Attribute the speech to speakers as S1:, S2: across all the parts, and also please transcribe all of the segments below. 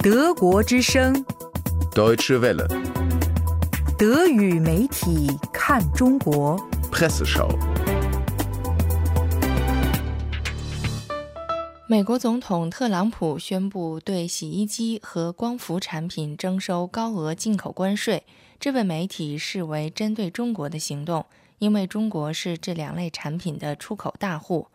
S1: 德国之声
S2: ，Deutsche Welle,
S1: 德语媒体看中国。
S2: Presseschau.
S3: 美国总统特朗普宣布对洗衣机和光伏产品征收高额进口关税，这被媒体视为针对中国的行动，因为中国是这两类产品的出口大户。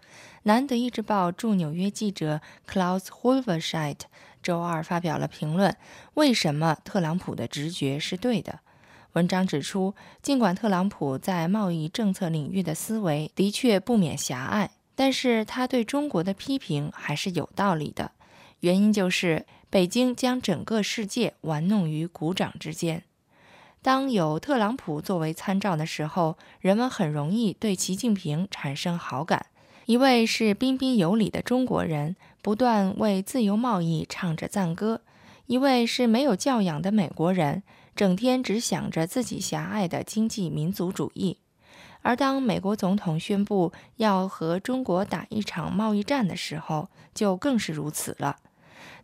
S3: 南德意志报驻纽约记者 Klaus Holverscheid 周二发表了评论：为什么特朗普的直觉是对的？文章指出，尽管特朗普在贸易政策领域的思维的确不免狭隘。但是他对中国的批评还是有道理的，原因就是北京将整个世界玩弄于股掌之间。当有特朗普作为参照的时候，人们很容易对习近平产生好感。一位是彬彬有礼的中国人，不断为自由贸易唱着赞歌；一位是没有教养的美国人，整天只想着自己狭隘的经济民族主义。而当美国总统宣布要和中国打一场贸易战的时候，就更是如此了。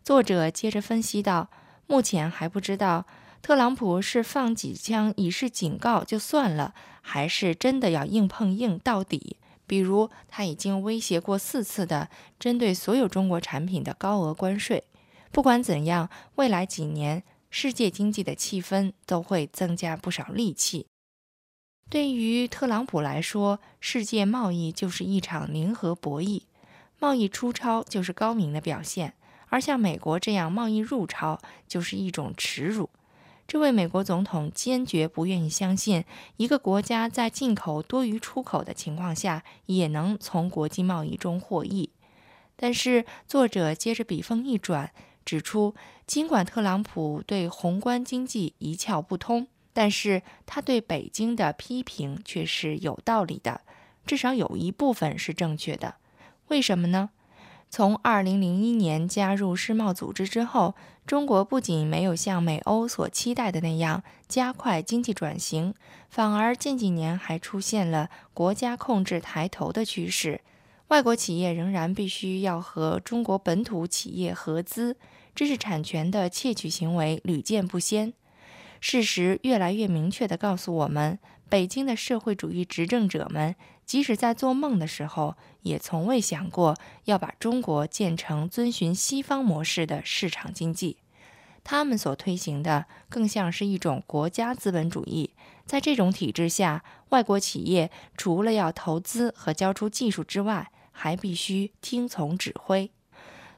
S3: 作者接着分析道：“目前还不知道特朗普是放几枪以示警告就算了，还是真的要硬碰硬到底。比如，他已经威胁过四次的针对所有中国产品的高额关税。不管怎样，未来几年世界经济的气氛都会增加不少戾气。”对于特朗普来说，世界贸易就是一场零和博弈，贸易出超就是高明的表现，而像美国这样贸易入超就是一种耻辱。这位美国总统坚决不愿意相信，一个国家在进口多于出口的情况下，也能从国际贸易中获益。但是，作者接着笔锋一转，指出，尽管特朗普对宏观经济一窍不通，但是他对北京的批评却是有道理的，至少有一部分是正确的。为什么呢？从2001年加入世贸组织之后，中国不仅没有像美欧所期待的那样加快经济转型，反而近几年还出现了国家控制抬头的趋势。外国企业仍然必须要和中国本土企业合资，知识产权的窃取行为屡见不鲜。事实越来越明确地告诉我们，北京的社会主义执政者们，即使在做梦的时候，也从未想过要把中国建成遵循西方模式的市场经济。他们所推行的更像是一种国家资本主义。在这种体制下，外国企业除了要投资和交出技术之外，还必须听从指挥。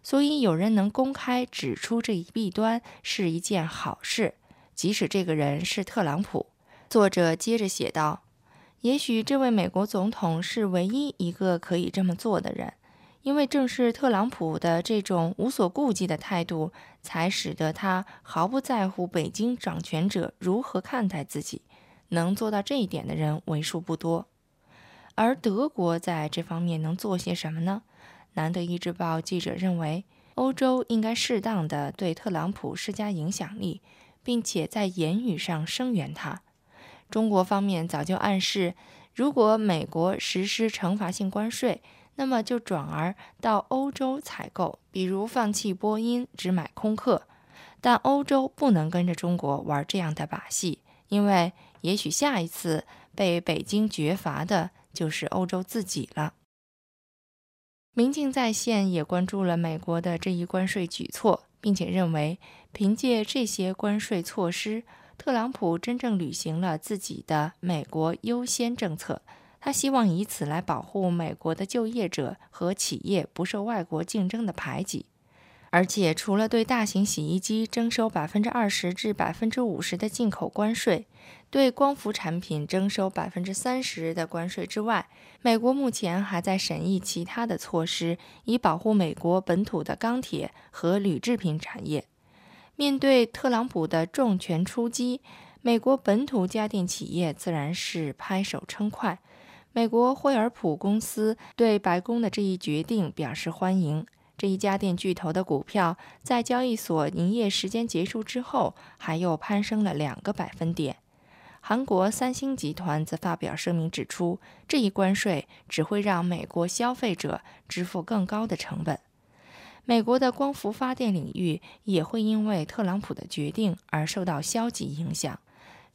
S3: 所以，有人能公开指出这一弊端是一件好事。即使这个人是特朗普，作者接着写道：“也许这位美国总统是唯一一个可以这么做的人，因为正是特朗普的这种无所顾忌的态度，才使得他毫不在乎北京掌权者如何看待自己。能做到这一点的人为数不多。而德国在这方面能做些什么呢？南德意志报记者认为，欧洲应该适当的对特朗普施加影响力。”并且在言语上声援他。中国方面早就暗示，如果美国实施惩罚性关税，那么就转而到欧洲采购，比如放弃波音，只买空客。但欧洲不能跟着中国玩这样的把戏，因为也许下一次被北京绝罚的就是欧洲自己了。明镜在线也关注了美国的这一关税举措。并且认为，凭借这些关税措施，特朗普真正履行了自己的“美国优先”政策。他希望以此来保护美国的就业者和企业不受外国竞争的排挤。而且，除了对大型洗衣机征收百分之二十至百分之五十的进口关税，对光伏产品征收百分之三十的关税之外，美国目前还在审议其他的措施，以保护美国本土的钢铁和铝制品产业。面对特朗普的重拳出击，美国本土家电企业自然是拍手称快。美国惠而浦公司对白宫的这一决定表示欢迎。这一家电巨头的股票在交易所营业时间结束之后还又攀升了两个百分点。韩国三星集团则发表声明指出这一关税只会让美国消费者支付更高的成本。美国的光伏发电领域也会因为特朗普的决定而受到消极影响。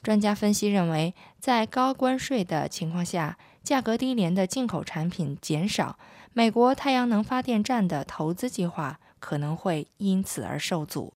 S3: 专家分析认为在高关税的情况下价格低廉的进口产品减少美国太阳能发电站的投资计划可能会因此而受阻。